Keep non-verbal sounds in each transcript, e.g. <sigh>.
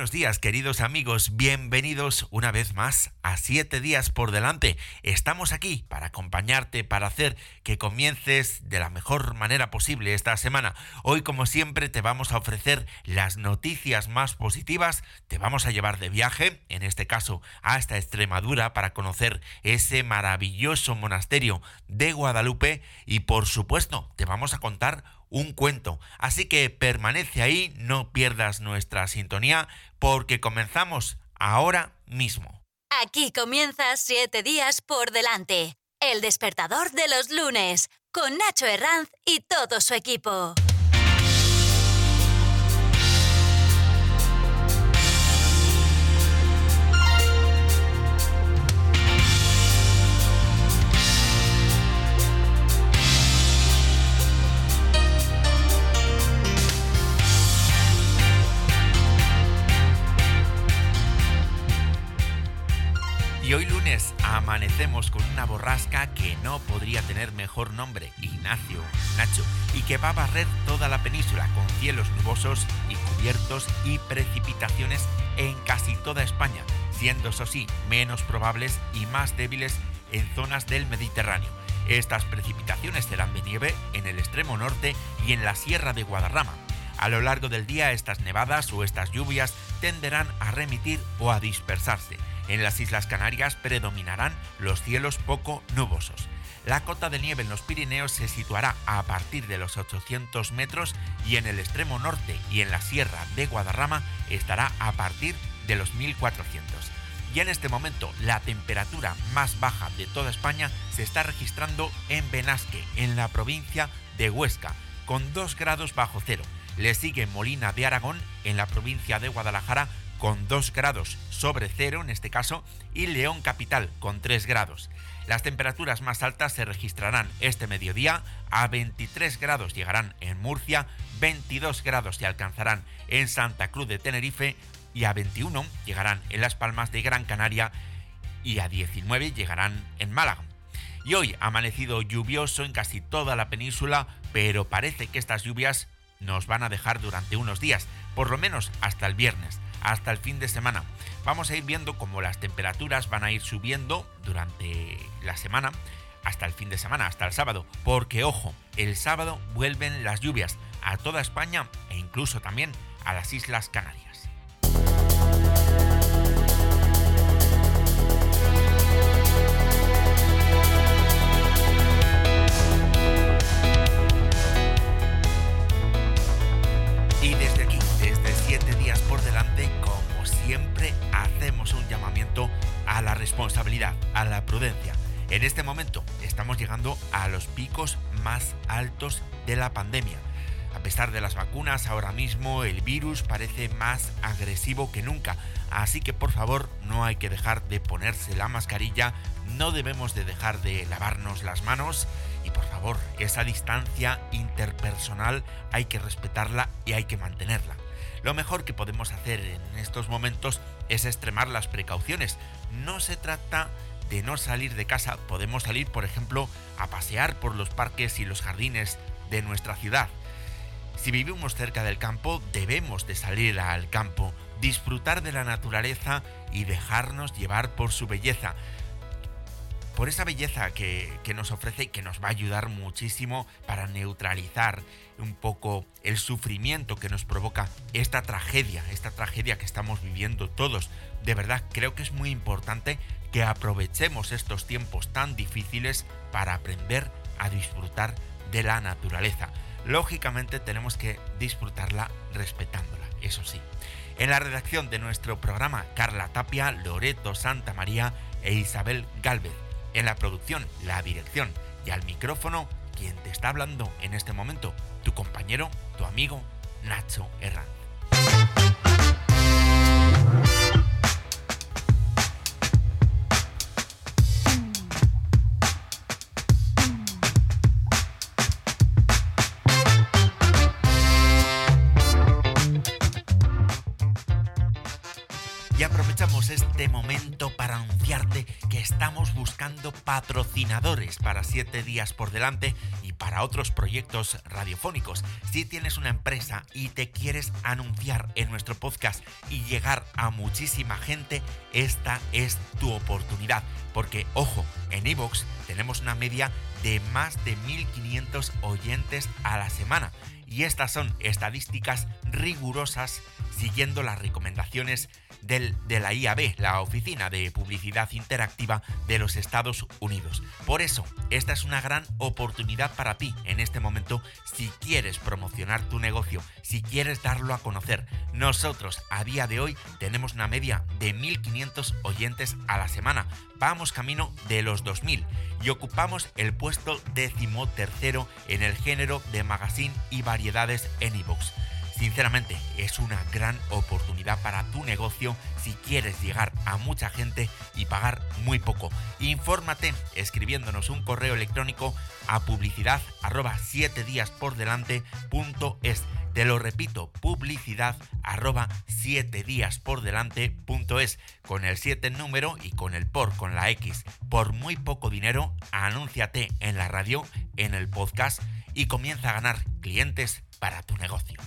Buenos días queridos amigos, bienvenidos una vez más a 7 días por delante. Estamos aquí para acompañarte, para hacer que comiences de la mejor manera posible esta semana. Hoy como siempre te vamos a ofrecer las noticias más positivas, te vamos a llevar de viaje, en este caso hasta Extremadura, para conocer ese maravilloso monasterio de Guadalupe y por supuesto te vamos a contar un cuento. Así que permanece ahí, no pierdas nuestra sintonía, porque comenzamos ahora mismo. Aquí comienza Siete días por delante, el despertador de los lunes, con Nacho Herranz y todo su equipo. Lunes amanecemos con una borrasca que no podría tener mejor nombre, Ignacio, Nacho, y que va a barrer toda la península con cielos nubosos y cubiertos y precipitaciones en casi toda España, siendo eso sí menos probables y más débiles en zonas del Mediterráneo. Estas precipitaciones serán de nieve en el extremo norte y en la sierra de Guadarrama. A lo largo del día estas nevadas o estas lluvias tenderán a remitir o a dispersarse en las Islas Canarias predominarán los cielos poco nubosos. La cota de nieve en los Pirineos se situará a partir de los 800 metros y en el extremo norte y en la sierra de Guadarrama estará a partir de los 1400. Y en este momento la temperatura más baja de toda España se está registrando en Benasque, en la provincia de Huesca, con 2 grados bajo cero. Le sigue Molina de Aragón, en la provincia de Guadalajara, con 2 grados sobre cero en este caso y León Capital con 3 grados. Las temperaturas más altas se registrarán este mediodía, a 23 grados llegarán en Murcia, 22 grados se alcanzarán en Santa Cruz de Tenerife y a 21 llegarán en Las Palmas de Gran Canaria y a 19 llegarán en Málaga. Y hoy ha amanecido lluvioso en casi toda la península, pero parece que estas lluvias nos van a dejar durante unos días, por lo menos hasta el viernes hasta el fin de semana. Vamos a ir viendo cómo las temperaturas van a ir subiendo durante la semana hasta el fin de semana, hasta el sábado, porque ojo, el sábado vuelven las lluvias a toda España e incluso también a las Islas Canarias. Hacemos un llamamiento a la responsabilidad, a la prudencia. En este momento estamos llegando a los picos más altos de la pandemia. A pesar de las vacunas, ahora mismo el virus parece más agresivo que nunca. Así que por favor no hay que dejar de ponerse la mascarilla, no debemos de dejar de lavarnos las manos y por favor, esa distancia interpersonal hay que respetarla y hay que mantenerla. Lo mejor que podemos hacer en estos momentos es extremar las precauciones. No se trata de no salir de casa, podemos salir, por ejemplo, a pasear por los parques y los jardines de nuestra ciudad. Si vivimos cerca del campo, debemos de salir al campo, disfrutar de la naturaleza y dejarnos llevar por su belleza por esa belleza que, nos ofrece y que nos va a ayudar muchísimo para neutralizar un poco el sufrimiento que nos provoca esta tragedia, esta tragedia que estamos viviendo todos. De verdad, creo que es muy importante que aprovechemos estos tiempos tan difíciles para aprender a disfrutar de la naturaleza. Lógicamente tenemos que disfrutarla respetándola, eso sí. En la redacción de nuestro programa, Carla Tapia, Loreto Santa María e Isabel Galvez en la producción, la dirección y al micrófono, quien te está hablando en este momento, tu compañero, tu amigo, Nacho Herranz. Este momento para anunciarte que estamos buscando patrocinadores para 7 días por delante y para otros proyectos radiofónicos. Si tienes una empresa y te quieres anunciar en nuestro podcast y llegar a muchísima gente, esta es tu oportunidad. Porque, ojo, en Evox tenemos una media de más de 1500 oyentes a la semana. Y estas son estadísticas rigurosas siguiendo las recomendaciones del, de la IAB, la Oficina de Publicidad Interactiva de los Estados Unidos. Por eso, esta es una gran oportunidad para ti en este momento si quieres promocionar tu negocio, si quieres darlo a conocer. Nosotros a día de hoy tenemos una media de 1.500 oyentes a la semana. Vamos camino de los 2.000 y ocupamos el puesto décimo tercero en el género de magazine y variedades en iVoox. Sinceramente, es una gran oportunidad para tu negocio si quieres llegar a mucha gente y pagar muy poco. Infórmate escribiéndonos un correo electrónico a publicidad arroba 7 días por delante punto es. Te lo repito, publicidad arroba 7 días por delante punto es. Con el 7 número y con el por, con la X. Por muy poco dinero, anúnciate en la radio, en el podcast y comienza a ganar clientes para tu negocio.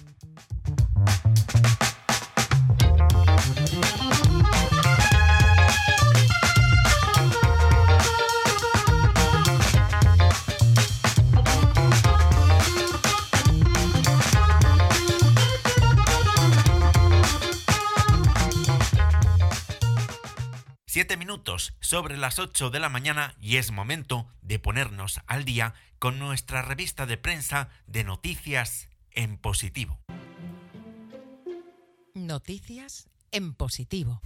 Siete minutos sobre las 8 de la mañana y es momento de ponernos al día con nuestra revista de prensa de noticias en positivo. Noticias en positivo.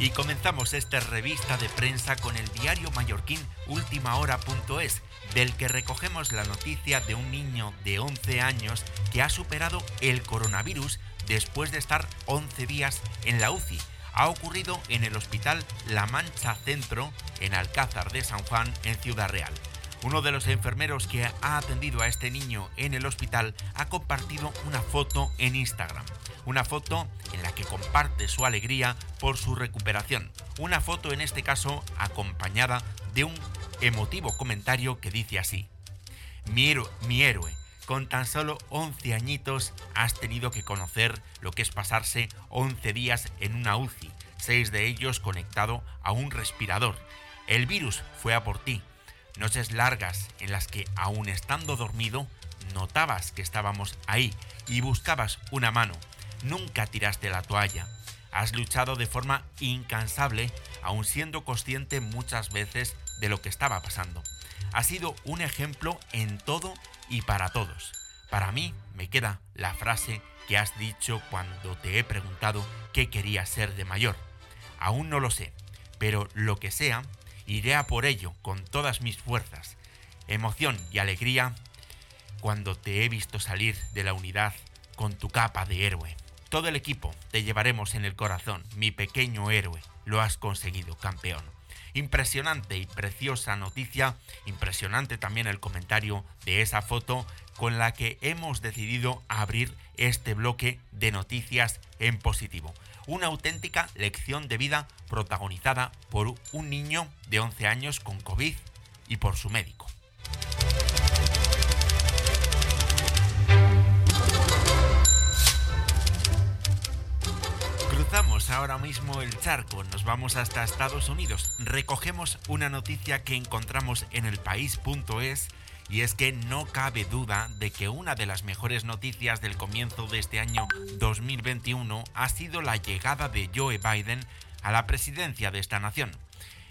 Y comenzamos esta revista de prensa con el diario mallorquín ultimahora.es, del que recogemos la noticia de un niño de 11 años que ha superado el coronavirus después de estar 11 días en la UCI. Ha ocurrido en el Hospital La Mancha Centro, en Alcázar de San Juan, en Ciudad Real. Uno de los enfermeros que ha atendido a este niño en el hospital ha compartido una foto en Instagram. Una foto en la que comparte su alegría por su recuperación. Una foto en este caso acompañada de un emotivo comentario que dice así. Mi héroe, con tan solo 11 añitos has tenido que conocer lo que es pasarse 11 días en una UCI, 6 de ellos conectado a un respirador. El virus fue a por ti, Noches largas en las que, aún estando dormido, notabas que estábamos ahí y buscabas una mano. Nunca tiraste la toalla. Has luchado de forma incansable, aun siendo consciente muchas veces de lo que estaba pasando. Has sido un ejemplo en todo y para todos. Para mí me queda la frase que has dicho cuando te he preguntado qué querías ser de mayor. Aún no lo sé, pero lo que sea, Iré a por ello con todas mis fuerzas, emoción y alegría cuando te he visto salir de la unidad con tu capa de héroe. Todo el equipo te llevaremos en el corazón, mi pequeño héroe. Lo has conseguido, campeón. Impresionante y preciosa noticia, impresionante también el comentario de esa foto con la que hemos decidido abrir este bloque de noticias en positivo una auténtica lección de vida protagonizada por un niño de 11 años con COVID y por su médico. Cruzamos ahora mismo el charco, nos vamos hasta Estados Unidos, recogemos una noticia que encontramos en el país.es y es que no cabe duda de que una de las mejores noticias del comienzo de este año 2021 ha sido la llegada de Joe Biden a la presidencia de esta nación.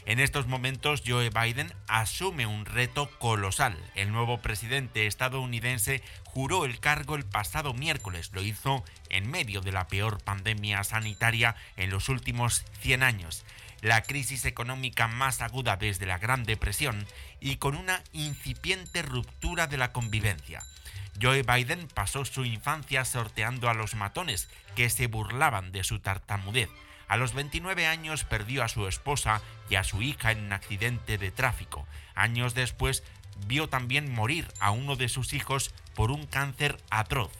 En estos momentos Joe Biden asume un reto colosal. El nuevo presidente estadounidense juró el cargo el pasado miércoles. Lo hizo en medio de la peor pandemia sanitaria en los últimos 100 años. La crisis económica más aguda desde la Gran Depresión y con una incipiente ruptura de la convivencia. Joe Biden pasó su infancia sorteando a los matones que se burlaban de su tartamudez. A los 29 años perdió a su esposa y a su hija en un accidente de tráfico. Años después vio también morir a uno de sus hijos por un cáncer atroz.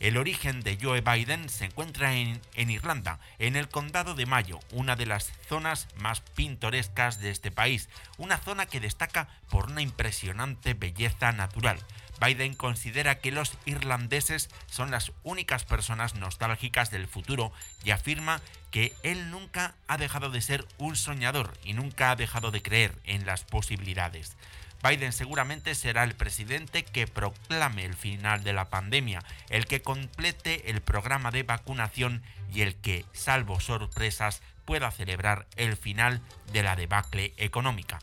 El origen de Joe Biden se encuentra en, Irlanda, en el condado de Mayo, una de las zonas más pintorescas de este país, una zona que destaca por una impresionante belleza natural. Biden considera que los irlandeses son las únicas personas nostálgicas del futuro y afirma que él nunca ha dejado de ser un soñador y nunca ha dejado de creer en las posibilidades. Biden seguramente será el presidente que proclame el final de la pandemia, el que complete el programa de vacunación y el que, salvo sorpresas, pueda celebrar el final de la debacle económica.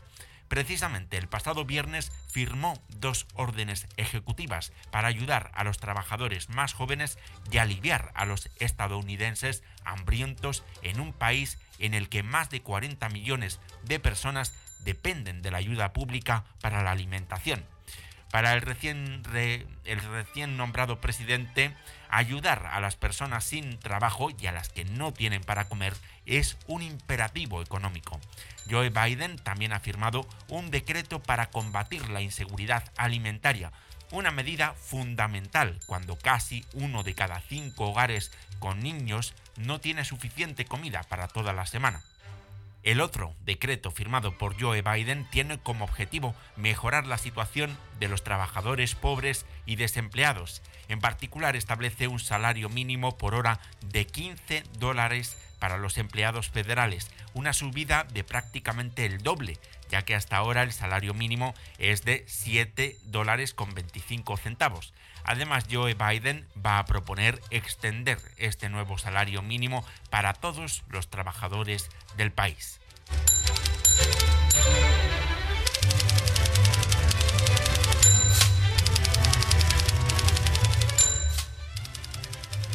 Precisamente el pasado viernes firmó dos órdenes ejecutivas para ayudar a los trabajadores más jóvenes y aliviar a los estadounidenses hambrientos en un país en el que más de 40 millones de personas dependen de la ayuda pública para la alimentación. Para el recién, nombrado presidente, ayudar a las personas sin trabajo y a las que no tienen para comer es un imperativo económico. Joe Biden también ha firmado un decreto para combatir la inseguridad alimentaria, una medida fundamental cuando casi uno de cada cinco hogares con niños no tiene suficiente comida para toda la semana. El otro decreto firmado por Joe Biden tiene como objetivo mejorar la situación de los trabajadores pobres y desempleados. En particular establece un salario mínimo por hora de 15 dólares para los empleados federales, una subida de prácticamente el doble, ya que hasta ahora el salario mínimo es de 7 dólares con 25 centavos. Además, Joe Biden va a proponer extender este nuevo salario mínimo para todos los trabajadores del país.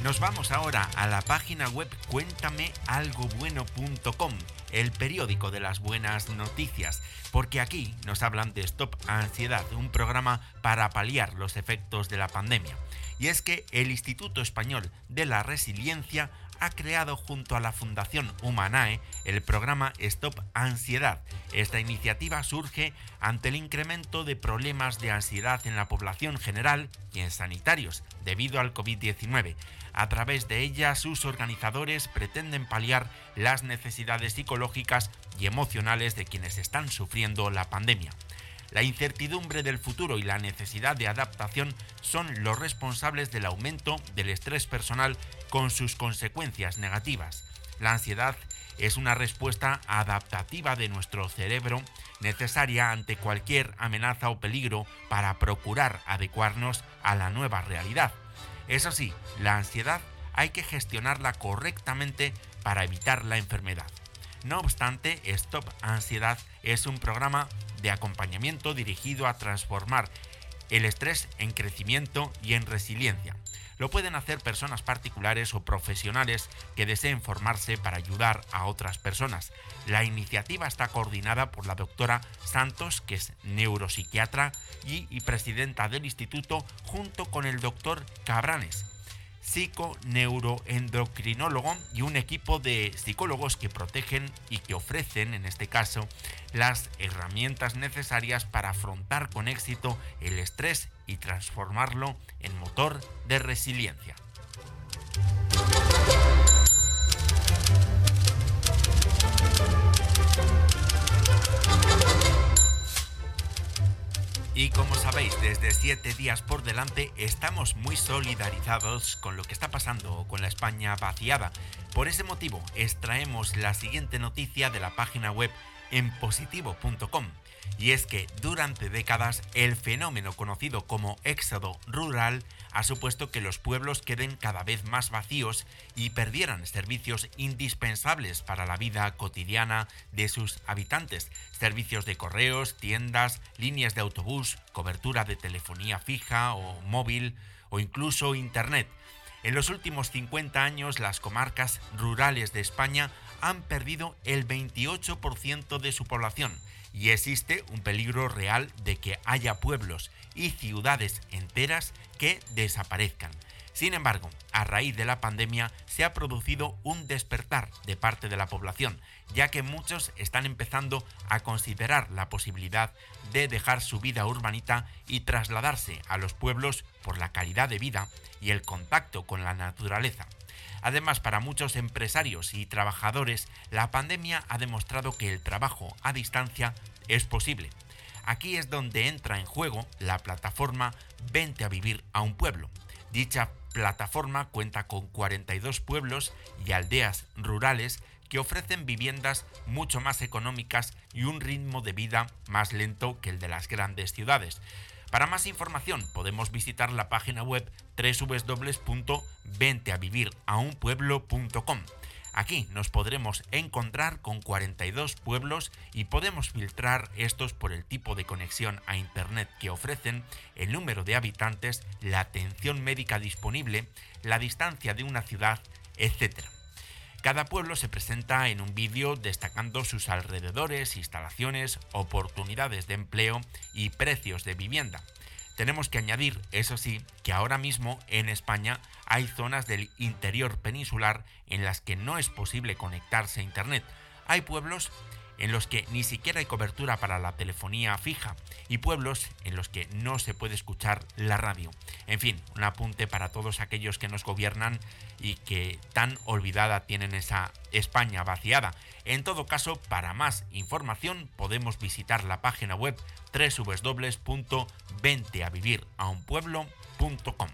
Nos vamos ahora a la página web cuéntamealgobueno.com, el periódico de las buenas noticias, porque aquí nos hablan de Stop Ansiedad, un programa para paliar los efectos de la pandemia. Y es que el Instituto Español de la Resiliencia ha creado junto a la Fundación Humanae el programa Stop Ansiedad. Esta iniciativa surge ante el incremento de problemas de ansiedad en la población general y en sanitarios debido al COVID-19. A través de ella, sus organizadores pretenden paliar las necesidades psicológicas y emocionales de quienes están sufriendo la pandemia. La incertidumbre del futuro y la necesidad de adaptación son los responsables del aumento del estrés personal con sus consecuencias negativas. La ansiedad es una respuesta adaptativa de nuestro cerebro necesaria ante cualquier amenaza o peligro para procurar adecuarnos a la nueva realidad. Eso sí, la ansiedad hay que gestionarla correctamente para evitar la enfermedad. No obstante, Stop Ansiedad es un programa de acompañamiento dirigido a transformar el estrés en crecimiento y en resiliencia. Lo pueden hacer personas particulares o profesionales que deseen formarse para ayudar a otras personas. La iniciativa está coordinada por la doctora Santos, que es neuropsiquiatra y, presidenta del instituto, junto con el doctor Cabranes, psiconeuroendocrinólogo y un equipo de psicólogos que protegen y que ofrecen, en este caso, las herramientas necesarias para afrontar con éxito el estrés y transformarlo en motor de resiliencia. Y como sabéis, desde siete días por delante estamos muy solidarizados con lo que está pasando con la España vaciada. Por ese motivo, extraemos la siguiente noticia de la página web en positivo.com. Y es que durante décadas el fenómeno conocido como éxodo rural ha supuesto que los pueblos queden cada vez más vacíos y perdieran servicios indispensables para la vida cotidiana de sus habitantes. Servicios de correos, tiendas, líneas de autobús, cobertura de telefonía fija o móvil o incluso Internet. En los últimos 50 años las comarcas rurales de España han perdido el 28% de su población y existe un peligro real de que haya pueblos y ciudades enteras que desaparezcan. Sin embargo, a raíz de la pandemia se ha producido un despertar de parte de la población, ya que muchos están empezando a considerar la posibilidad de dejar su vida urbanita y trasladarse a los pueblos por la calidad de vida y el contacto con la naturaleza. Además, para muchos empresarios y trabajadores, la pandemia ha demostrado que el trabajo a distancia es posible. Aquí es donde entra en juego la plataforma Vente a vivir a un pueblo. Dicha plataforma cuenta con 42 pueblos y aldeas rurales que ofrecen viviendas mucho más económicas y un ritmo de vida más lento que el de las grandes ciudades. Para más información podemos visitar la página web www.venteaviviraunpueblo.com. Aquí nos podremos encontrar con 42 pueblos y podemos filtrar estos por el tipo de conexión a Internet que ofrecen, el número de habitantes, la atención médica disponible, la distancia de una ciudad, etc. Cada pueblo se presenta en un vídeo destacando sus alrededores, instalaciones, oportunidades de empleo y precios de vivienda. Tenemos que añadir, eso sí, que ahora mismo en España hay zonas del interior peninsular en las que no es posible conectarse a Internet. Hay pueblos en los que ni siquiera hay cobertura para la telefonía fija y pueblos en los que no se puede escuchar la radio. En fin, un apunte para todos aquellos que nos gobiernan y que tan olvidada tienen esa España vaciada. En todo caso, para más información podemos visitar la página web www.venteaviviraunpueblo.com.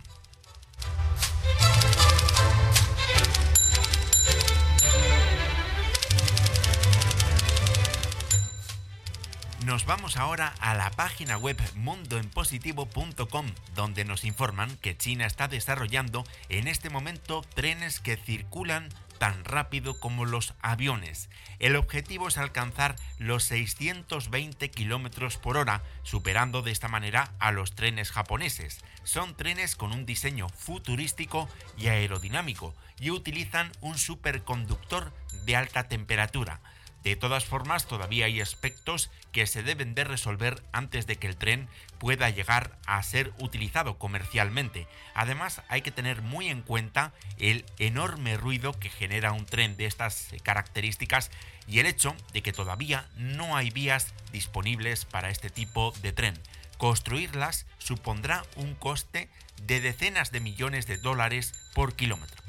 Nos vamos ahora a la página web mundoenpositivo.com, donde nos informan que China está desarrollando en este momento trenes que circulan tan rápido como los aviones. El objetivo es alcanzar los 620 km por hora, superando de esta manera a los trenes japoneses. Son trenes con un diseño futurístico y aerodinámico y utilizan un superconductor de alta temperatura. De todas formas, todavía hay aspectos que se deben de resolver antes de que el tren pueda llegar a ser utilizado comercialmente. Además, hay que tener muy en cuenta el enorme ruido que genera un tren de estas características y el hecho de que todavía no hay vías disponibles para este tipo de tren. Construirlas supondrá un coste de decenas de millones de dólares por kilómetro.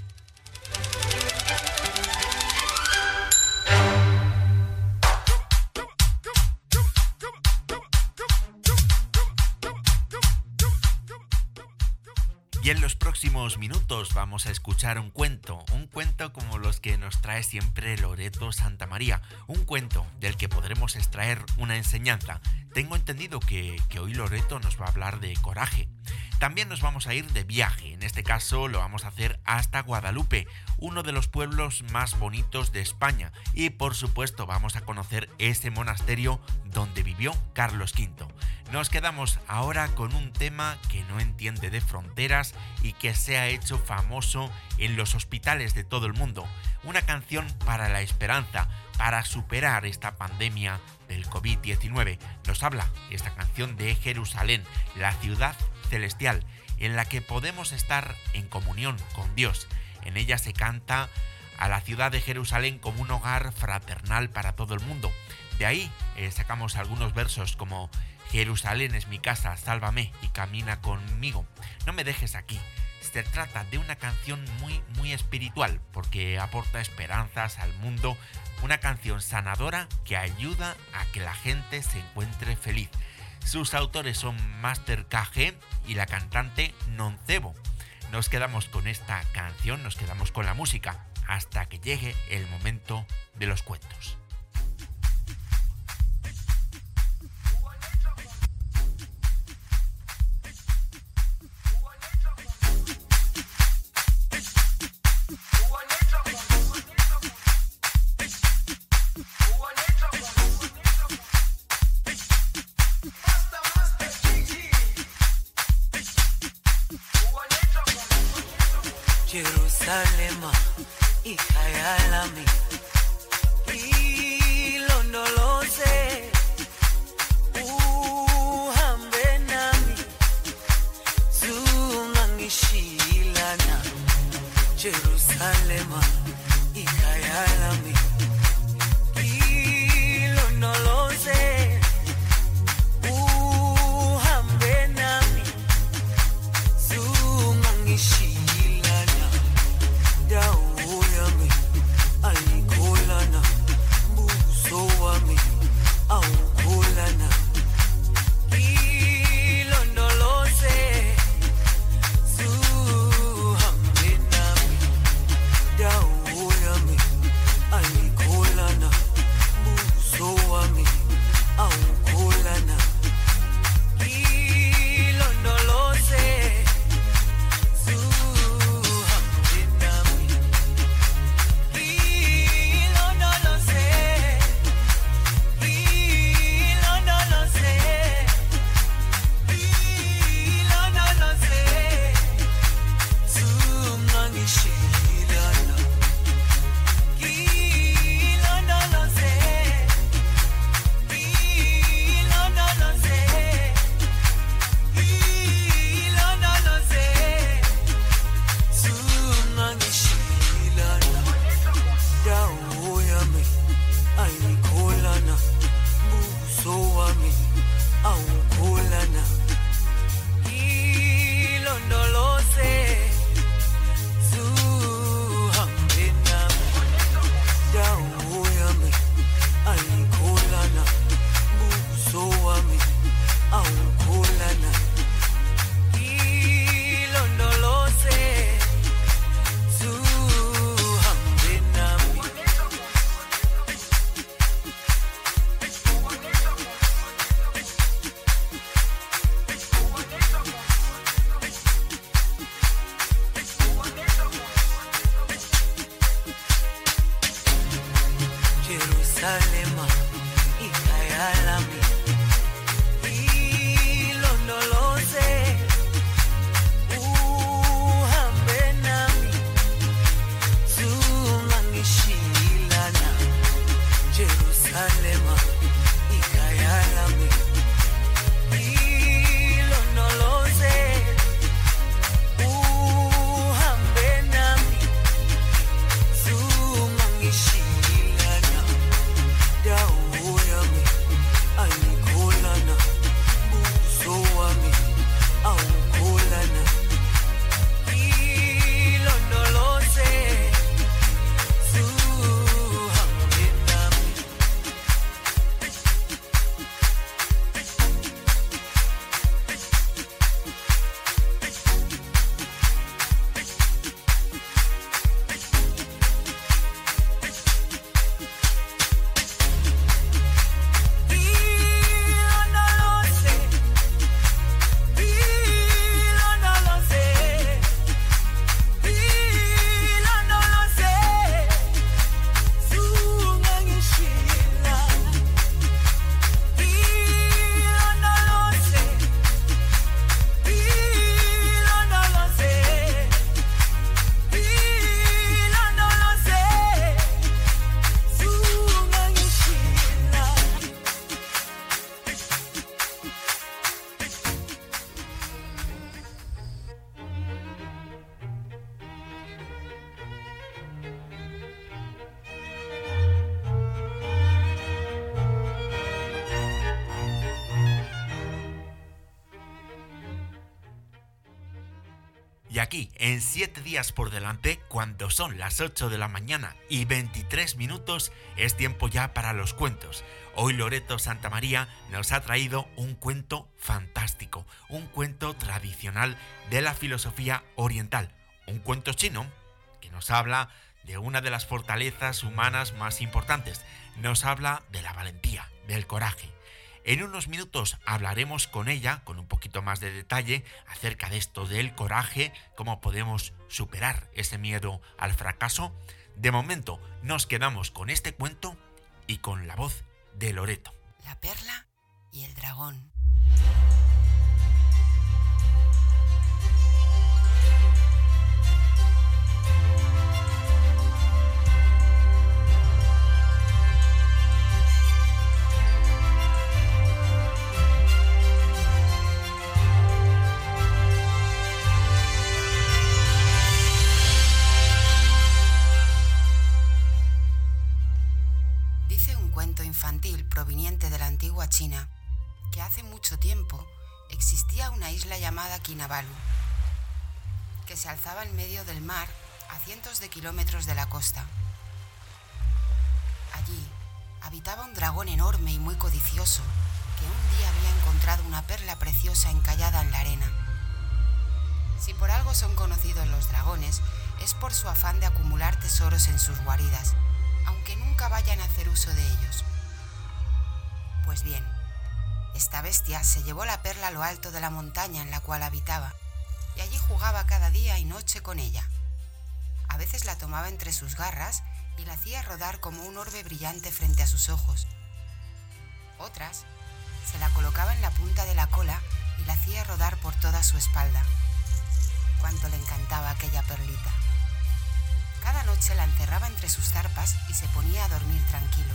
Y en los próximos minutos vamos a escuchar un cuento, un cuento como los que nos trae siempre Loreto Santa María, un cuento del que podremos extraer una enseñanza. Tengo entendido que, hoy Loreto nos va a hablar de coraje. También nos vamos a ir de viaje, en este caso lo vamos a hacer hasta Guadalupe, uno de los pueblos más bonitos de España, y por supuesto vamos a conocer ese monasterio donde vivió Carlos V. Nos quedamos ahora con un tema que no entiende de fronteras y que se ha hecho famoso en los hospitales de todo el mundo, una canción para la esperanza, para superar esta pandemia del COVID-19. Nos habla esta canción de Jerusalén, la ciudad celestial en la que podemos estar en comunión con Dios. En ella se canta a la ciudad de Jerusalén como un hogar fraternal para todo el mundo. De ahí eh, sacamos algunos versos como Jerusalén es mi casa, sálvame y camina conmigo. No me dejes aquí. Se trata de una canción muy muy espiritual porque aporta esperanzas al mundo, una canción sanadora que ayuda a que la gente se encuentre feliz. Sus autores son Master KG y la cantante Noncebo. Nos quedamos con esta canción, nos quedamos con la música, hasta que llegue el momento de los cuentos. En 7 días por delante, cuando son las 8 de la mañana y 23 minutos, es tiempo ya para los cuentos. Hoy Loreto Santa María nos ha traído un cuento fantástico, un cuento tradicional de la filosofía oriental, un cuento chino que nos habla de una de las fortalezas humanas más importantes, nos habla de la valentía, del coraje. En unos minutos hablaremos con ella con un poquito más de detalle acerca de esto del coraje, cómo podemos superar ese miedo al fracaso. De momento nos quedamos con este cuento y con la voz de Loreto. La perla y el dragón. Mucho tiempo existía una isla llamada Kinabalu, que se alzaba en medio del mar a cientos de kilómetros de la costa. Allí habitaba un dragón enorme y muy codicioso que un día había encontrado una perla preciosa encallada en la arena. Si por algo son conocidos los dragones, es por su afán de acumular tesoros en sus guaridas, aunque nunca vayan a hacer uso de ellos. Pues bien, esta bestia se llevó la perla a lo alto de la montaña en la cual habitaba, y allí jugaba cada día y noche con ella. A veces la tomaba entre sus garras y la hacía rodar como un orbe brillante frente a sus ojos. Otras, se la colocaba en la punta de la cola y la hacía rodar por toda su espalda. Cuánto le encantaba aquella perlita. Cada noche la encerraba entre sus zarpas y se ponía a dormir tranquilo.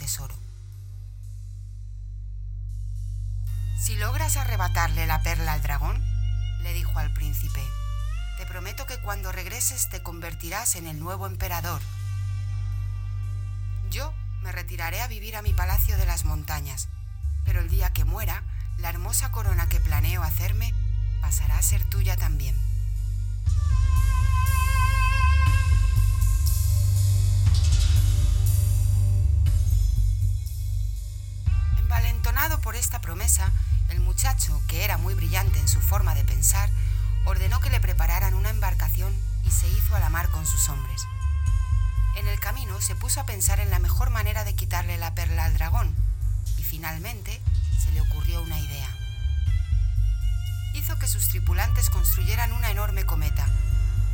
Tesoro. Si logras arrebatarle la perla al dragón, le dijo al príncipe, te prometo que cuando regreses te convertirás en el nuevo emperador. Yo me retiraré a vivir a mi palacio de las montañas, pero el día que muera, la hermosa corona que planeo hacerme pasará a ser tuya también. Esta promesa, el muchacho, que era muy brillante en su forma de pensar, ordenó que le prepararan una embarcación y se hizo a la mar con sus hombres. En el camino se puso a pensar en la mejor manera de quitarle la perla al dragón y finalmente se le ocurrió una idea. Hizo que sus tripulantes construyeran una enorme cometa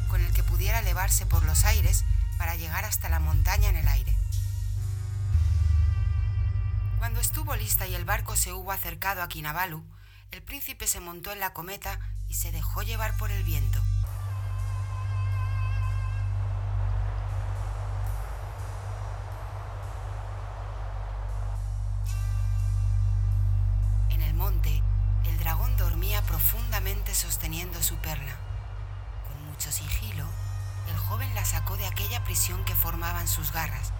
con el que pudiera elevarse por los aires para llegar hasta la montaña en el aire. Cuando estuvo lista y el barco se hubo acercado a Kinabalu, el príncipe se montó en la cometa y se dejó llevar por el viento. En el monte, el dragón dormía profundamente sosteniendo su perla. Con mucho sigilo, el joven la sacó de aquella prisión que formaban sus garras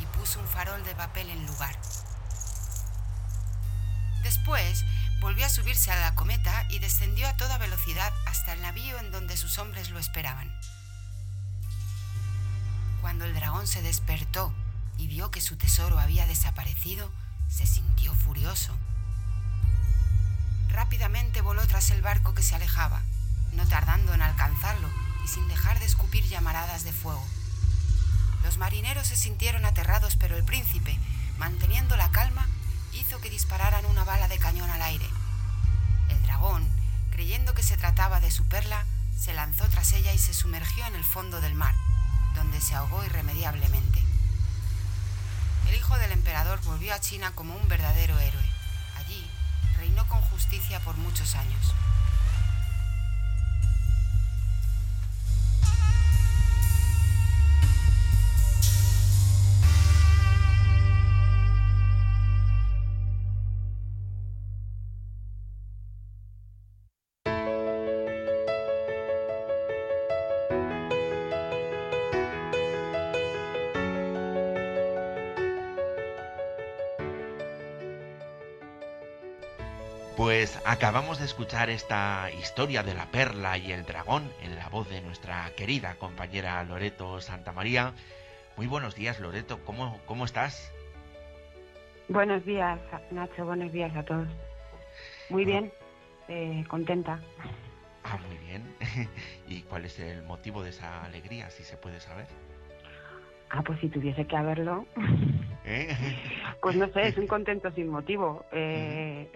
y puso un farol de papel en lugar. Después volvió a subirse a la cometa y descendió a toda velocidad hasta el navío en donde sus hombres lo esperaban. Cuando el dragón se despertó y vio que su tesoro había desaparecido, se sintió furioso. Rápidamente voló tras el barco que se alejaba, no tardando en alcanzarlo y sin dejar de escupir llamaradas de fuego. Los marineros se sintieron aterrados, pero el príncipe, manteniendo la calma, hizo que dispararan una bala de cañón al aire. El dragón, creyendo que se trataba de su perla, se lanzó tras ella y se sumergió en el fondo del mar, donde se ahogó irremediablemente. El hijo del emperador volvió a China como un verdadero héroe. Allí reinó con justicia por muchos años. Acabamos de escuchar esta historia de la perla y el dragón en la voz de nuestra querida compañera Loreto Santamaría. Muy buenos días, Loreto. ¿Cómo, cómo estás? Buenos días, Nacho. Buenos días a todos. Muy bien, eh, contenta. Ah, muy bien. <laughs> ¿Y cuál es el motivo de esa alegría, si se puede saber? Ah, pues si tuviese que haberlo. ¿Eh? <laughs> Pues no sé, es un <laughs> contento sin motivo. Eh,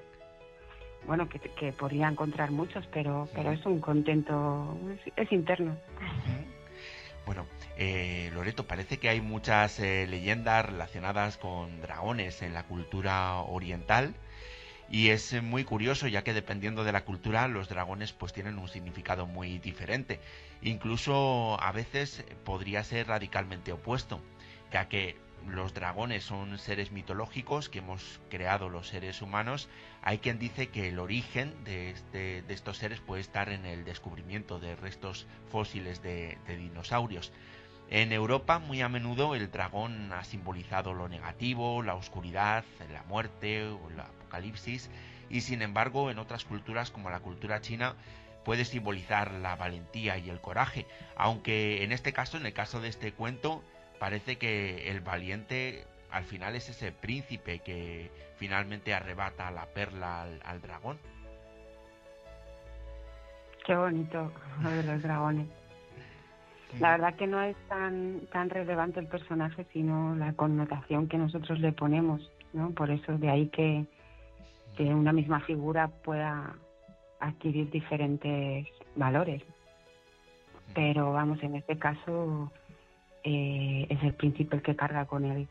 bueno, que, que, podría encontrar muchos, pero, pero es un contento, es, es interno. Bueno, eh, Loreto, parece que hay muchas eh, leyendas relacionadas con dragones en la cultura oriental y es muy curioso ya que dependiendo de la cultura los dragones pues tienen un significado muy diferente. Incluso a veces podría ser radicalmente opuesto, ya que los dragones son seres mitológicos que hemos creado los seres humanos. Hay quien dice que el origen de, este, de estos seres puede estar en el descubrimiento de restos fósiles de, de dinosaurios. En Europa muy a menudo el dragón ha simbolizado lo negativo, la oscuridad, la muerte o el apocalipsis y sin embargo en otras culturas como la cultura china puede simbolizar la valentía y el coraje, aunque en este caso, en el caso de este cuento, parece que el valiente al final es ese príncipe que finalmente arrebata la perla al, al dragón. Qué bonito lo de los dragones. La verdad que no es tan tan relevante el personaje, sino la connotación que nosotros le ponemos, ¿no? Por eso de ahí que, que una misma figura pueda adquirir diferentes valores. Pero vamos, en este caso eh, es el príncipe el que carga con el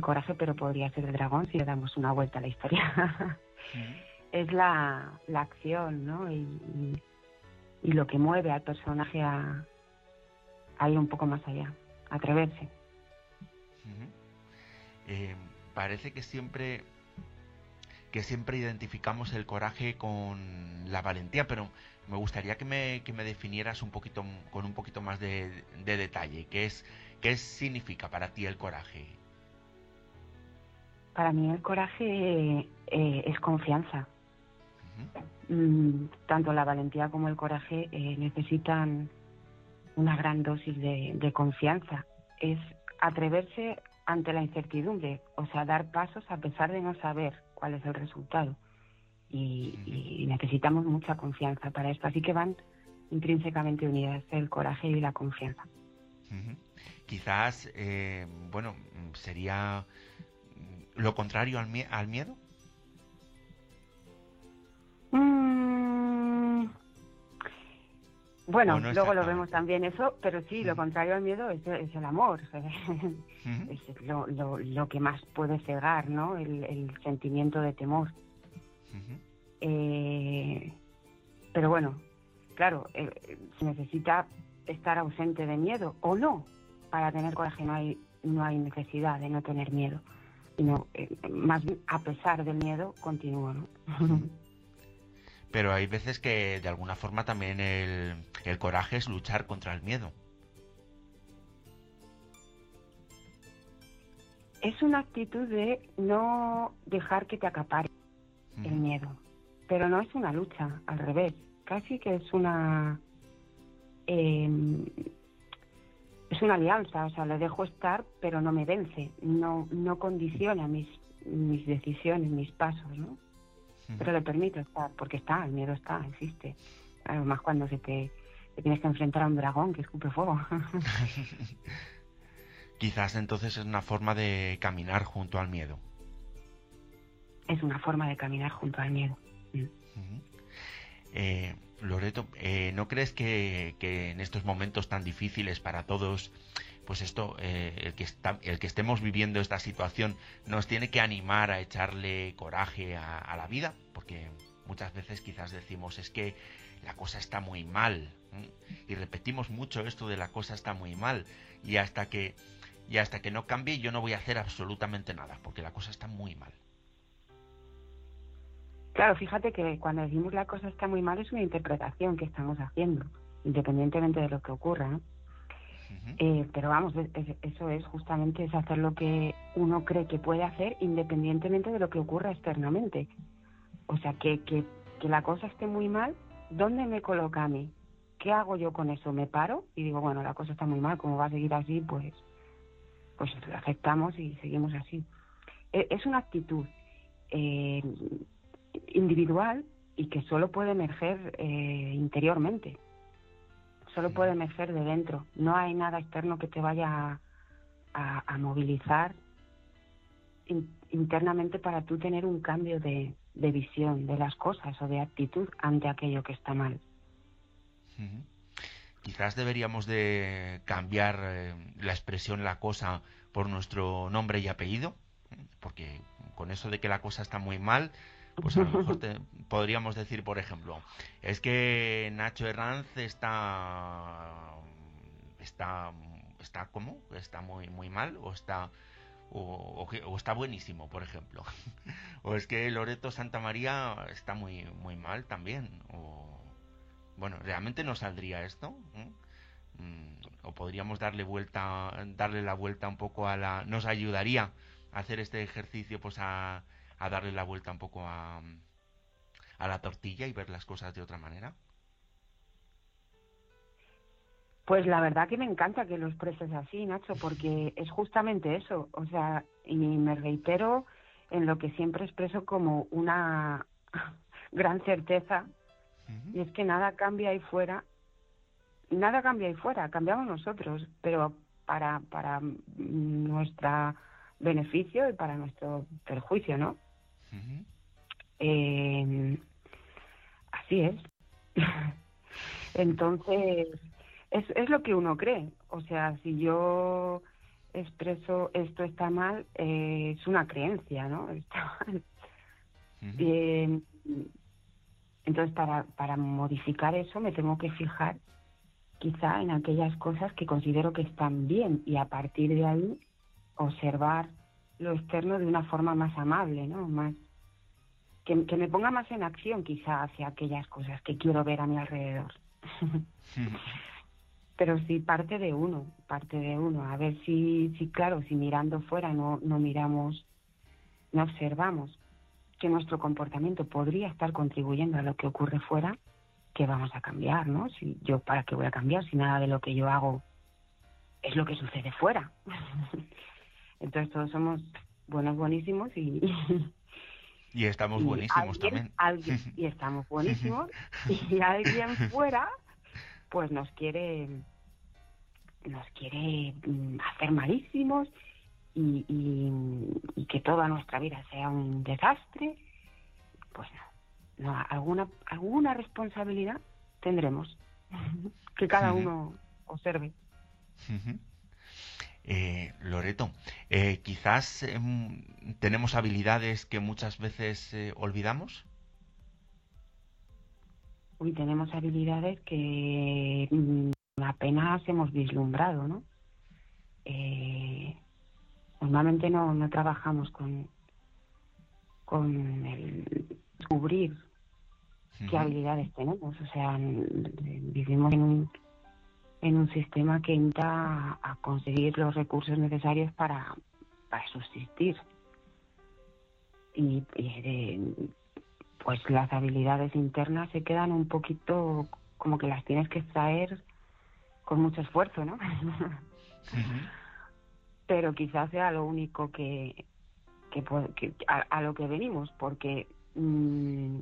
coraje, pero podría ser el dragón si le damos una vuelta a la historia. <laughs> es la, la acción, ¿no? Y, y, lo que mueve al personaje a, a, ir un poco más allá, a atreverse. Eh, parece que siempre que siempre identificamos el coraje con la valentía, pero me gustaría que me, que me definieras un poquito con un poquito más de, de detalle. ¿Qué es qué significa para ti el coraje? Para mí el coraje eh, es confianza. Mm, tanto la valentía como el coraje eh, necesitan una gran dosis de, confianza. Es atreverse ante la incertidumbre, o sea, dar pasos a pesar de no saber cuál es el resultado. Y, necesitamos mucha confianza para esto. Así que van intrínsecamente unidas el coraje y la confianza. Quizás, eh, bueno, sería lo contrario al, al miedo? Bueno, luego lo vemos también eso, pero sí, lo contrario al miedo es, el amor. <laughs> es lo, lo, que más puede cegar, ¿no? El, sentimiento de temor. eh, pero bueno, claro, eh, se necesita estar ausente de miedo o no para tener coraje. No hay, no hay necesidad de no tener miedo sino eh, más a pesar del miedo continúo. ¿no? <laughs> Pero hay veces que de alguna forma también el, el coraje es luchar contra el miedo. Es una actitud de no dejar que te acapare el miedo, pero no es una lucha, al revés, casi que es una eh, es una alianza, o sea, le dejo estar, pero no me vence, no, no condiciona mis, mis decisiones, mis pasos, ¿no? Pero le permito estar, porque está, el miedo está, existe. Además cuando se te, tienes que enfrentar a un dragón que escupe fuego. <laughs> Quizás entonces es una forma de caminar junto al miedo. Es una forma de caminar junto al miedo. eh, Loreto, eh, ¿no crees que, en estos momentos tan difíciles para todos, pues esto, eh, el, que el que estemos viviendo esta situación nos tiene que animar a echarle coraje a, la vida? Porque muchas veces quizás decimos es que la cosa está muy mal y repetimos mucho esto de la cosa está muy mal y hasta que y hasta que no cambie yo no voy a hacer absolutamente nada porque la cosa está muy mal. Claro, fíjate que cuando decimos la cosa está muy mal es una interpretación que estamos haciendo, independientemente de lo que ocurra. Eh, pero vamos, eso es justamente es hacer lo que uno cree que puede hacer independientemente de lo que ocurra externamente. O sea, que, que, que la cosa esté muy mal, ¿dónde me coloca a mí? ¿Qué hago yo con eso? ¿Me paro? Y digo, bueno, la cosa está muy mal, como va a seguir así, pues, pues aceptamos y seguimos así. E, es una actitud. Eh, individual y que solo puede emerger eh, interiormente, solo puede emerger de dentro. No hay nada externo que te vaya a, movilizar internamente para tú tener un cambio de, visión de las cosas o de actitud ante aquello que está mal. Quizás deberíamos de cambiar eh, la expresión la cosa por nuestro nombre y apellido, porque con eso de que la cosa está muy mal, pues a lo mejor <laughs> podríamos decir, por ejemplo, es que Nacho Herranz está está está cómo está muy muy mal o está o, está buenísimo, por ejemplo. <laughs> o es que Loreto Santa María está muy muy mal también. O bueno, realmente no saldría esto. Mm, o podríamos darle vuelta, darle la vuelta un poco a la, nos ayudaría a hacer este ejercicio, pues a a darle la vuelta un poco a, a la tortilla y ver las cosas de otra manera? Pues la verdad que me encanta que lo expreses así, Nacho, porque es justamente eso. O sea, y me reitero en lo que siempre expreso como una <laughs> gran certeza, y es que nada cambia ahí fuera, nada cambia ahí fuera, cambiamos nosotros, pero para, para nuestro beneficio y para nuestro perjuicio, ¿no? Eh, así es. <laughs> Entonces, es, es lo que uno cree. O sea, si yo expreso esto está mal, eh, es una creencia, ¿no? <laughs> Está mal. Eh, entonces, para, para modificar eso me tengo que fijar quizá en aquellas cosas que considero que están bien y a partir de ahí observar lo externo de una forma más amable, ¿no? Más que, que me ponga más en acción quizá hacia aquellas cosas que quiero ver a mi alrededor. <laughs> Pero sí parte de uno, parte de uno. A ver si, si claro, si mirando fuera no, no miramos, no observamos que nuestro comportamiento podría estar contribuyendo a lo que ocurre fuera, que vamos a cambiar, ¿no? Si yo para qué voy a cambiar si nada de lo que yo hago es lo que sucede fuera. <laughs> Entonces todos somos buenos, buenísimos y <laughs> y estamos buenísimos también. y <laughs> estamos buenísimos <laughs> y alguien fuera pues nos quiere nos quiere mm, hacer malísimos y, y, que toda nuestra vida sea un desastre, pues no, no alguna alguna responsabilidad tendremos que cada uno observe. Eh, Loreto, eh, quizás em, tenemos habilidades que muchas veces eh, olvidamos. Uy, tenemos habilidades que mm, apenas hemos vislumbrado, ¿no? Eh, normalmente no, no trabajamos con, con el descubrir qué habilidades tenemos. O sea, vivimos en un, en un sistema que intenta a conseguir los recursos necesarios para, para subsistir. Y, pues las habilidades internas se quedan un poquito como que las tienes que extraer con mucho esfuerzo, ¿no? Pero quizás sea lo único que, que, a, lo que venimos, porque mm,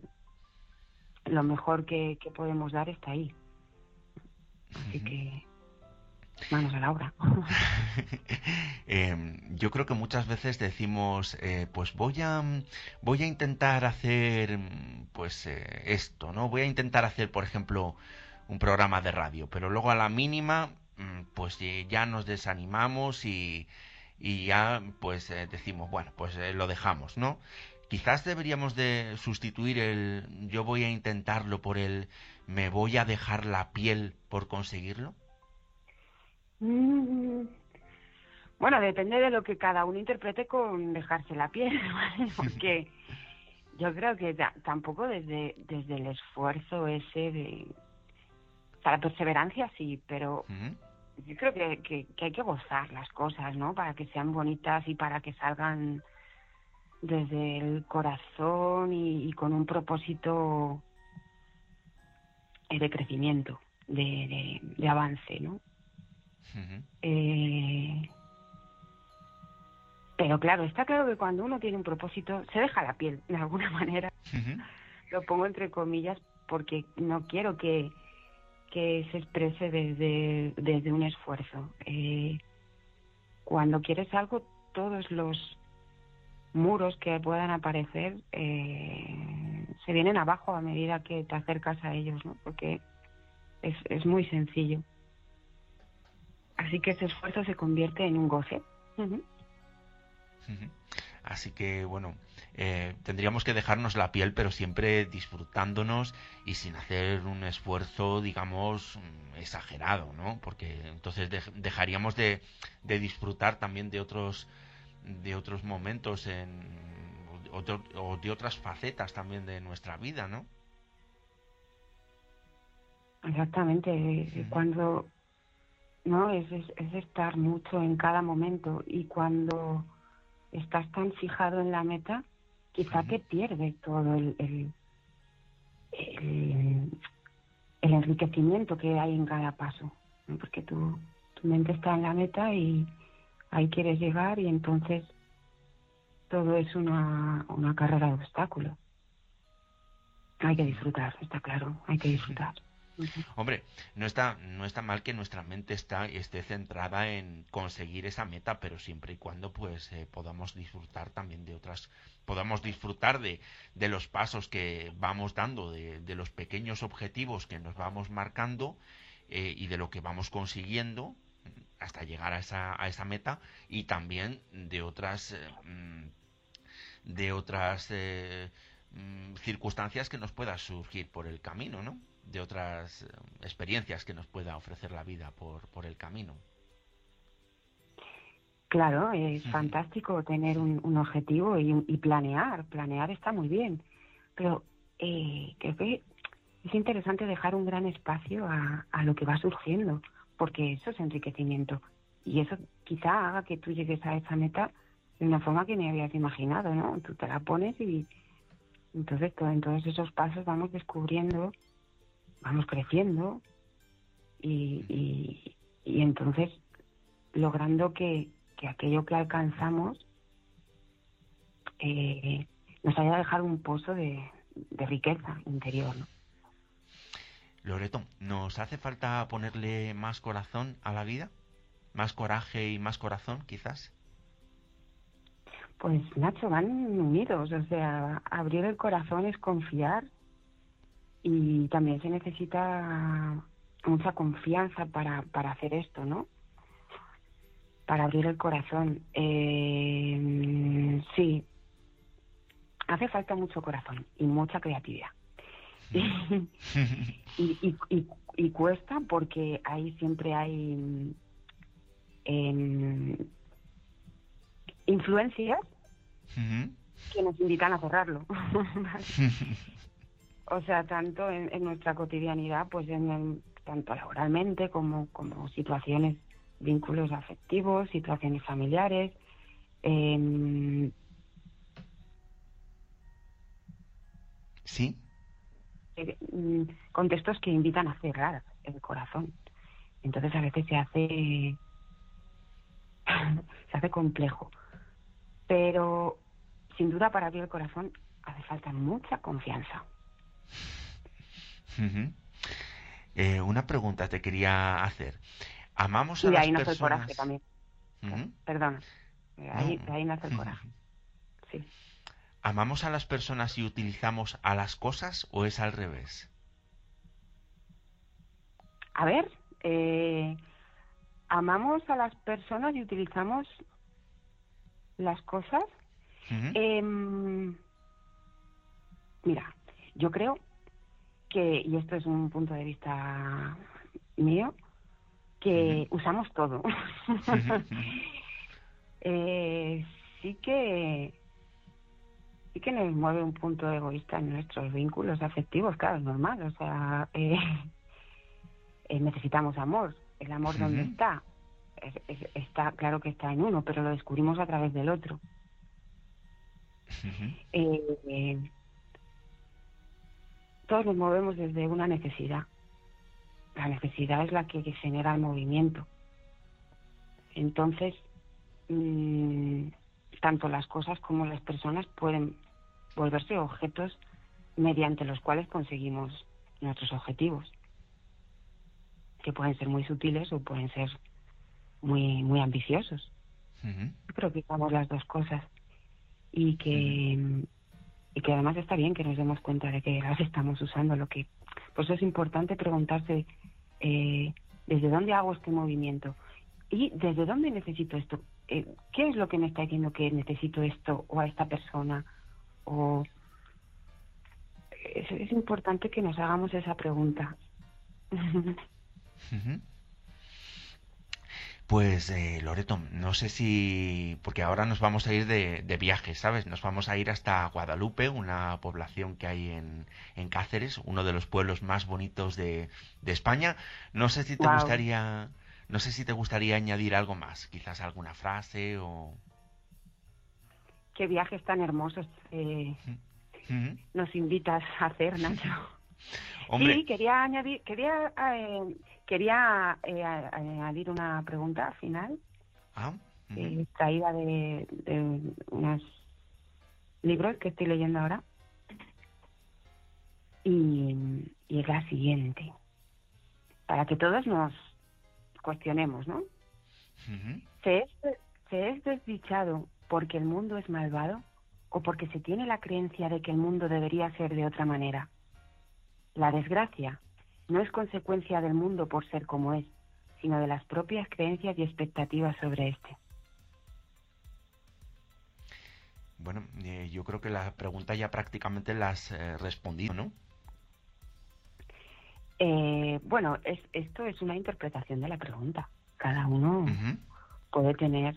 lo mejor que, podemos dar está ahí. Así que manos a la obra. <laughs> Em, yo creo que muchas veces decimos, eh, pues voy a voy a intentar hacer pues eh, esto, ¿no? Voy a intentar hacer, por ejemplo, un programa de radio, pero luego a la mínima mm, pues ya nos desanimamos y, y ya pues eh, decimos, bueno, pues lo dejamos, ¿no? Quizás deberíamos de sustituir el yo voy a intentarlo por el me voy a dejar la piel por conseguirlo. Mm, bueno, depende de lo que cada uno interprete con dejarse la piel, <laughs> porque yo creo que tampoco desde, desde el esfuerzo ese de, para la perseverancia sí, pero yo creo que, que, hay que gozar las cosas, ¿no? Para que sean bonitas y para que salgan desde el corazón y, con un propósito de crecimiento, de, de, avance, ¿no? eh, pero claro, está claro que cuando uno tiene un propósito, se deja la piel, de alguna <laughs> manera. Lo pongo entre comillas porque no quiero que, que se exprese desde, desde un esfuerzo. Eh, cuando quieres algo, todos los muros que puedan aparecer eh, se vienen abajo a medida que te acercas a ellos, ¿no? Porque es, es muy sencillo. Así que ese esfuerzo se convierte en un goce. Así que bueno, eh, tendríamos que dejarnos la piel, pero siempre disfrutándonos y sin hacer un esfuerzo, digamos, mm, exagerado, ¿no? Porque entonces dejaríamos de, disfrutar también de otros de otros momentos en, o, de, otras facetas también de nuestra vida, ¿no? Exactamente, cuando no es, es estar mucho en cada momento y cuando estás tan fijado en la meta, quizá te pierde todo el, el, el, enriquecimiento que hay en cada paso, porque tu, tu mente está en la meta y ahí quieres llegar y entonces todo es una, una carrera de obstáculos. Hay que disfrutar, está claro, hay que disfrutar. Hombre, no está, no está mal que nuestra mente está, esté centrada en conseguir esa meta, pero siempre y cuando pues eh, podamos disfrutar también de otras, podamos disfrutar de, de los pasos que vamos dando, de, de, los pequeños objetivos que nos vamos marcando eh, y de lo que vamos consiguiendo hasta llegar a esa, a esa meta y también de otras, eh, mm, de otras mm, circunstancias que nos puedan surgir por el camino, ¿no? De otras eh, experiencias que nos pueda ofrecer la vida por, por el camino. Claro, es fantástico tener un, objetivo y, planear. Planear está muy bien, pero eh, creo que es interesante dejar un gran espacio a, a lo que va surgiendo, porque eso es enriquecimiento. Y eso quizá haga que tú llegues a esa meta de una forma que ni habías imaginado, ¿no? Tú te la pones y entonces en todos esos pasos vamos descubriendo, vamos creciendo y, y, entonces logrando que, que, aquello que alcanzamos eh, nos haya dejado un pozo de, de riqueza interior, ¿no? Loreto, ¿nos hace falta ponerle más corazón a la vida? ¿Más coraje y más corazón, quizás? Pues Nacho, van unidos, o sea, abrir el corazón es confiar y también se necesita mucha confianza para, para hacer esto, ¿no? Para abrir el corazón. Eh, sí, hace falta mucho corazón y mucha creatividad. <laughs> y, y, y, cuesta porque ahí siempre hay eh, influencias que nos invitan a cerrarlo. <laughs> o sea, tanto en, nuestra cotidianidad, pues en tanto laboralmente como, como situaciones, vínculos afectivos, situaciones familiares. Eh, sí. Eh, mm, contextos que invitan a cerrar el corazón. Entonces a veces se hace <laughs> se hace complejo. Pero sin duda para abrir el corazón hace falta mucha confianza. Eh, una pregunta te quería hacer. ¿Amamos a y de ahí nace el coraje también. Perdón. Ahí, de ahí nace el coraje. Sí. ¿Amamos a las personas y utilizamos a las cosas o es al revés? A ver, eh, amamos a las personas y utilizamos las cosas. Em, mira, yo creo que, y esto es un punto de vista mío, que usamos todo. <laughs> eh, sí que sí que nos mueve un punto egoísta en nuestros vínculos afectivos, claro, es normal, o sea, eh, <laughs> eh, necesitamos amor, el amor dónde está, está claro que está en uno, pero lo descubrimos a través del otro. Eh, todos nos movemos desde una necesidad. La necesidad es la que genera el movimiento. Entonces, mm, tanto las cosas como las personas pueden volverse objetos mediante los cuales conseguimos nuestros objetivos, que pueden ser muy sutiles o pueden ser muy muy ambiciosos. Yo creo que hagamos las dos cosas y que y que además está bien que nos demos cuenta de que las estamos usando. Lo que pues es importante preguntarse eh, desde dónde hago este movimiento y desde dónde necesito esto. Eh, ¿Qué es lo que me está diciendo que necesito esto o a esta persona o es, importante que nos hagamos esa pregunta. <laughs> Pues eh, Loreto, no sé si, porque ahora nos vamos a ir de, viaje, ¿sabes? Nos vamos a ir hasta Guadalupe, una población que hay en, Cáceres, uno de los pueblos más bonitos de, España. No sé si te gustaría, no sé si te gustaría añadir algo más, quizás alguna frase o. Qué viajes tan hermosos eh, nos invitas a hacer, Nacho. <laughs> Sí, quería añadir, quería, eh, quería eh, añadir una pregunta final. Ah, eh, traída de, de unos libros que estoy leyendo ahora. Y, es la siguiente. Para que todos nos cuestionemos, ¿no? ¿Se, es, ¿Se es desdichado porque el mundo es malvado o porque se tiene la creencia de que el mundo debería ser de otra manera? La desgracia no es consecuencia del mundo por ser como es, sino de las propias creencias y expectativas sobre este. bueno, eh, yo creo que la pregunta ya prácticamente la has eh, respondido, ¿no? Eh, bueno, es, esto es una interpretación de la pregunta. Cada uno puede tener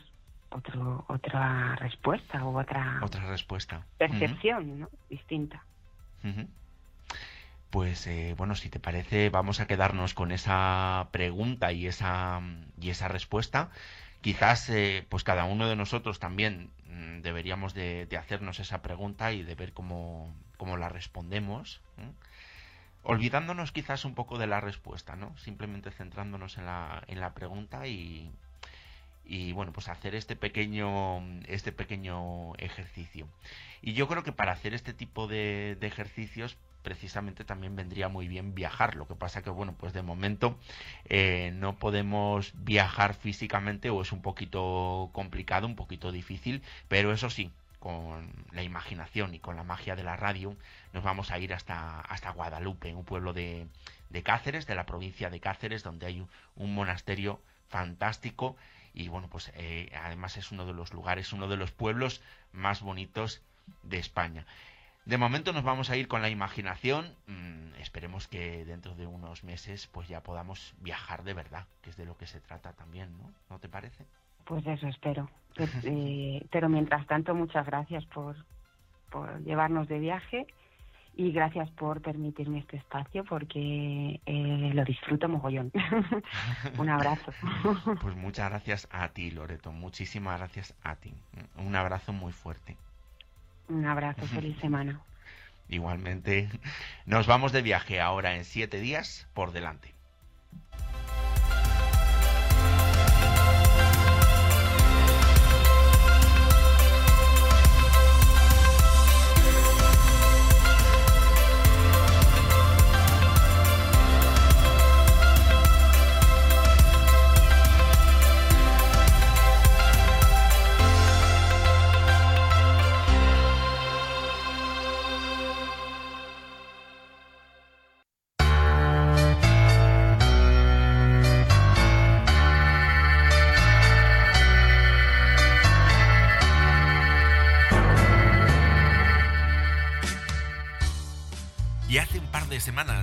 otro, otra respuesta u otra, otra respuesta. percepción ¿no? distinta. Pues bueno, si te parece, vamos a quedarnos con esa pregunta y esa, y esa respuesta. Quizás, pues cada uno de nosotros también Mm, deberíamos de, hacernos esa pregunta y de ver cómo, la respondemos. Olvidándonos quizás un poco de la respuesta, ¿no? Simplemente centrándonos en la, en la pregunta y, y bueno, pues hacer este pequeño, este pequeño ejercicio. Y yo creo que para hacer este tipo de ejercicios, precisamente también vendría muy bien viajar. Lo que pasa que, bueno, pues de momento eh, no podemos viajar físicamente o es un poquito complicado, un poquito difícil, pero eso sí, con la imaginación y con la magia de la radio, nos vamos a ir hasta, hasta Guadalupe, un pueblo de, de Cáceres, de la provincia de Cáceres, donde hay un, monasterio fantástico y bueno, pues eh, además es uno de los lugares, uno de los pueblos más bonitos de España. De momento nos vamos a ir con la imaginación. Mm, esperemos que dentro de unos meses pues ya podamos viajar de verdad, que es de lo que se trata también, ¿no? ¿No te parece? Pues eso espero. <laughs> Eh, pero mientras tanto, muchas gracias por, por llevarnos de viaje y gracias por permitirme este espacio porque eh, lo disfruto mogollón. <laughs> Un abrazo. pues muchas gracias a ti, Loreto. Muchísimas gracias a ti. Un abrazo muy fuerte. Un abrazo, feliz semana. Igualmente, nos vamos de viaje ahora en siete días por delante.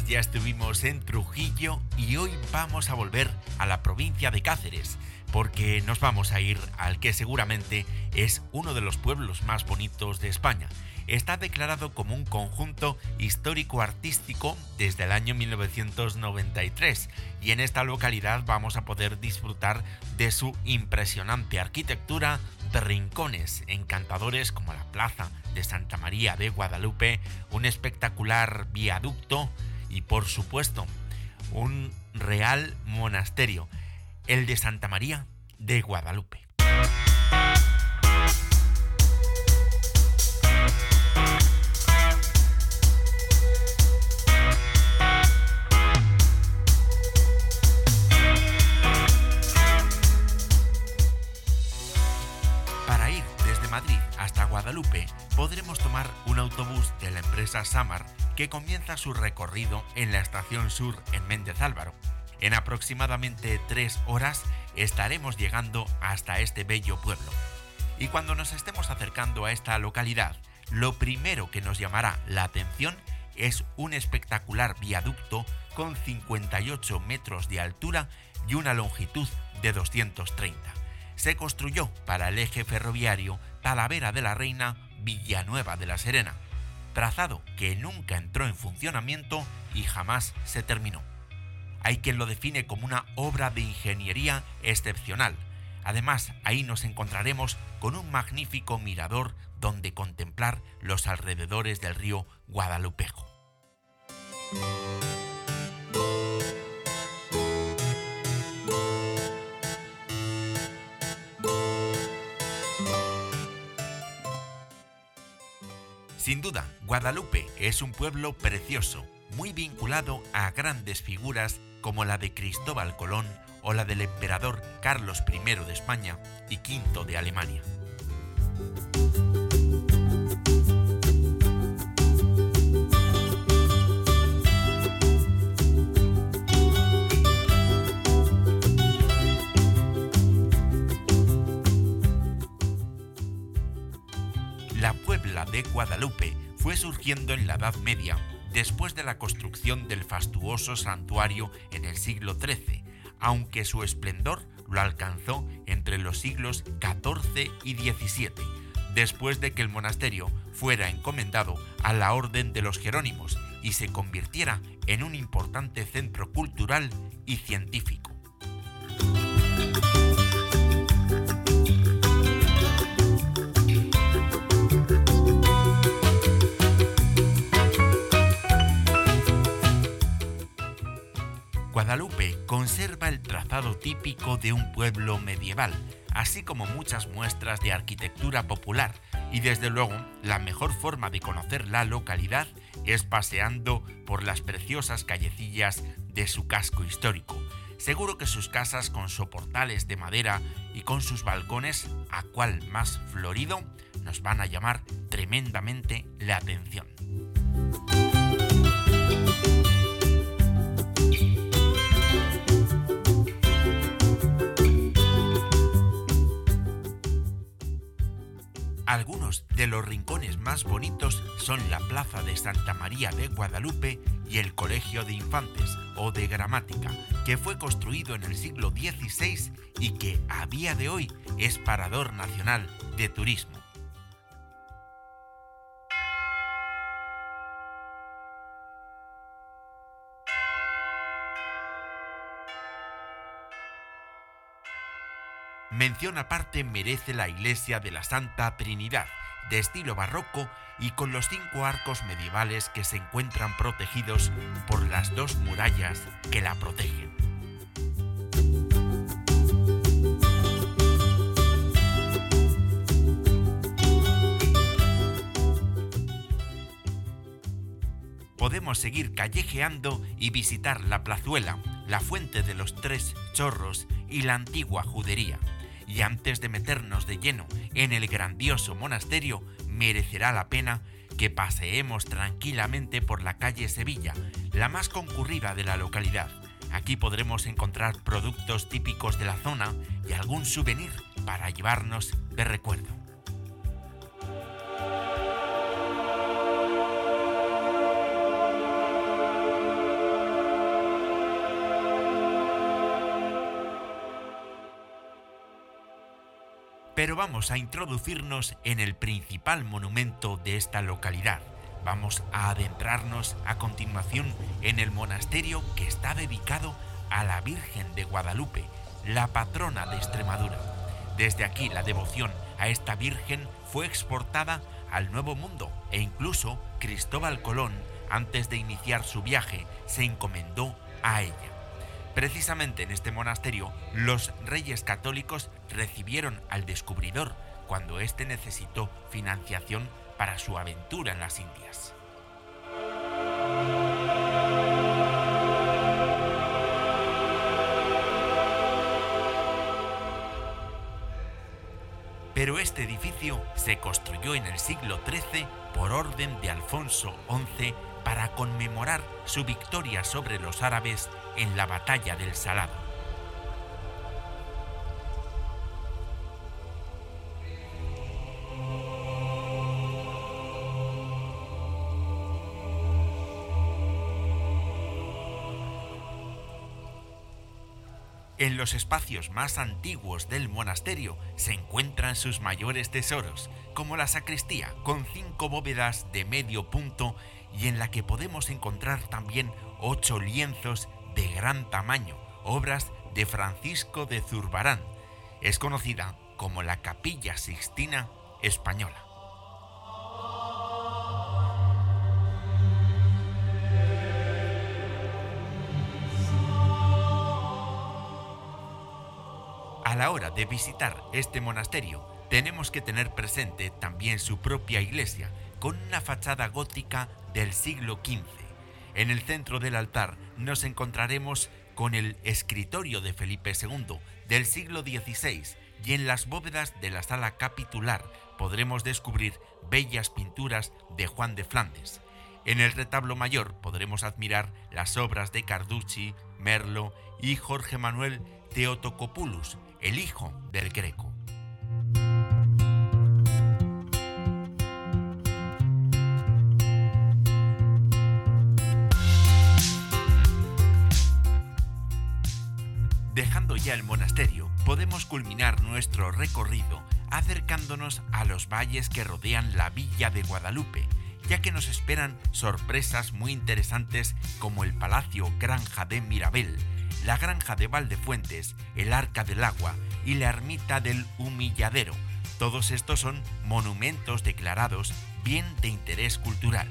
Ya estuvimos en Trujillo y hoy vamos a volver a la provincia de Cáceres porque nos vamos a ir al que seguramente es uno de los pueblos más bonitos de España. Está declarado como un conjunto histórico-artístico desde el año 1993 y en esta localidad vamos a poder disfrutar de su impresionante arquitectura, de rincones encantadores como la Plaza de Santa María de Guadalupe, un espectacular viaducto y por supuesto un real monasterio, el de Santa María de Guadalupe. Guadalupe Samar que comienza su recorrido en la estación sur en Méndez Álvaro. En aproximadamente tres horas estaremos llegando hasta este bello pueblo. Y cuando nos estemos acercando a esta localidad, lo primero que nos llamará la atención es un espectacular viaducto con 58 metros de altura y una longitud de 230. Se construyó para el eje ferroviario Talavera de la Reina, Villanueva de la Serena, trazado que nunca entró en funcionamiento y jamás se terminó. Hay quien lo define como una obra de ingeniería excepcional. Además, ahí nos encontraremos con un magnífico mirador donde contemplar los alrededores del río Guadalupejo. Sin duda, Guadalupe es un pueblo precioso, muy vinculado a grandes figuras como la de Cristóbal Colón o la del emperador Carlos I de España y V de Alemania. Guadalupe fue surgiendo en la Edad Media después de la construcción del fastuoso santuario en el siglo XIII, aunque su esplendor lo alcanzó entre los siglos XIV y XVII, después de que el monasterio fuera encomendado a la Orden de los Jerónimos y se convirtiera en un importante centro cultural y científico. Guadalupe conserva el trazado típico de un pueblo medieval, así como muchas muestras de arquitectura popular, y desde luego la mejor forma de conocer la localidad es paseando por las preciosas callecillas de su casco histórico. Seguro que sus casas con soportales de madera y con sus balcones, a cual más florido, nos van a llamar tremendamente la atención. Algunos de los rincones más bonitos son la Plaza de Santa María de Guadalupe y el Colegio de Infantes o de Gramática, que fue construido en el siglo XVI y que a día de hoy es parador nacional de turismo. Mención aparte merece la iglesia de la Santa Trinidad, de estilo barroco y con los cinco arcos medievales que se encuentran protegidos por las dos murallas que la protegen. Podemos seguir callejeando y visitar la plazuela, la fuente de los tres chorros y la antigua judería y antes de meternos de lleno en el grandioso monasterio, merecerá la pena que paseemos tranquilamente por la calle Sevilla, la más concurrida de la localidad. Aquí podremos encontrar productos típicos de la zona y algún souvenir para llevarnos de recuerdo. Pero vamos a introducirnos en el principal monumento de esta localidad. Vamos a adentrarnos a continuación en el monasterio que está dedicado a la Virgen de Guadalupe, la patrona de Extremadura. Desde aquí la devoción a esta Virgen fue exportada al Nuevo Mundo e incluso Cristóbal Colón, antes de iniciar su viaje, se encomendó a ella. Precisamente en este monasterio, los reyes católicos recibieron al descubridor cuando éste necesitó financiación para su aventura en las Indias. Pero este edificio se construyó en el siglo XIII por orden de Alfonso XI para conmemorar su victoria sobre los árabes en la batalla del Salado. En los espacios más antiguos del monasterio se encuentran sus mayores tesoros, como la sacristía, con cinco bóvedas de medio punto y en la que podemos encontrar también ocho lienzos de gran tamaño, obras de Francisco de Zurbarán. Es conocida como la Capilla Sixtina Española. La hora de visitar este monasterio, tenemos que tener presente también su propia iglesia, con una fachada gótica del siglo XV. En el centro del altar nos encontraremos con el escritorio de Felipe II del siglo XVI y en las bóvedas de la sala capitular podremos descubrir bellas pinturas de Juan de Flandes. En el retablo mayor podremos admirar las obras de Carducci, Merlo y Jorge Manuel Teotocopoulos, el hijo del Greco. Dejando ya el monasterio, podemos culminar nuestro recorrido acercándonos a los valles que rodean la villa de Guadalupe, ya que nos esperan sorpresas muy interesantes como el Palacio Granja de Mirabel, la Granja de Valdefuentes, el Arca del Agua y la Ermita del Humilladero. Todos estos son monumentos declarados bien de interés cultural.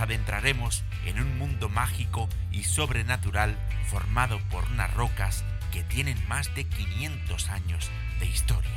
Adentraremos en un mundo mágico y sobrenatural formado por unas rocas que tienen más de 500 años de historia.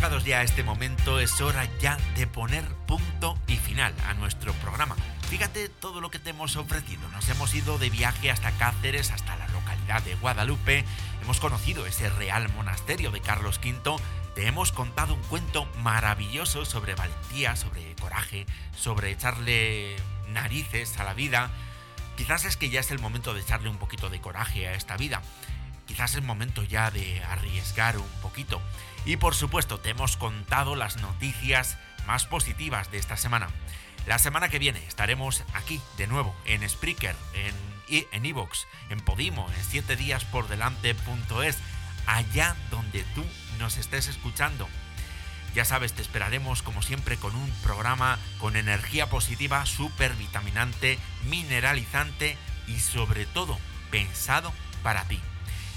Llegados ya a este momento es hora ya de poner punto y final a nuestro programa. Fíjate todo lo que te hemos ofrecido. Nos hemos ido de viaje hasta Cáceres, hasta la localidad de Guadalupe. Hemos conocido ese real monasterio de Carlos V. Te hemos contado un cuento maravilloso sobre valentía, sobre coraje, sobre echarle narices a la vida. Quizás es que ya es el momento de echarle un poquito de coraje a esta vida. Quizás es momento ya de arriesgar un poquito. Y por supuesto, te hemos contado las noticias más positivas de esta semana. La semana que viene estaremos aquí de nuevo en Spreaker, en en Evox, en Podimo, en 7 días por delante.es, allá donde tú nos estés escuchando. Ya sabes, te esperaremos como siempre con un programa con energía positiva, súper vitaminante, mineralizante y sobre todo pensado para ti.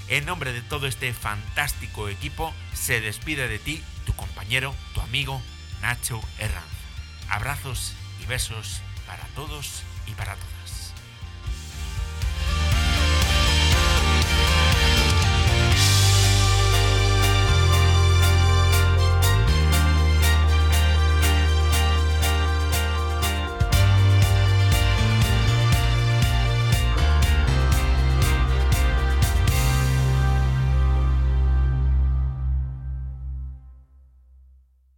En nombre de todo este fantástico equipo, se despide de ti tu compañero, tu amigo, Nacho Herranz. Abrazos y besos para todos y para todos.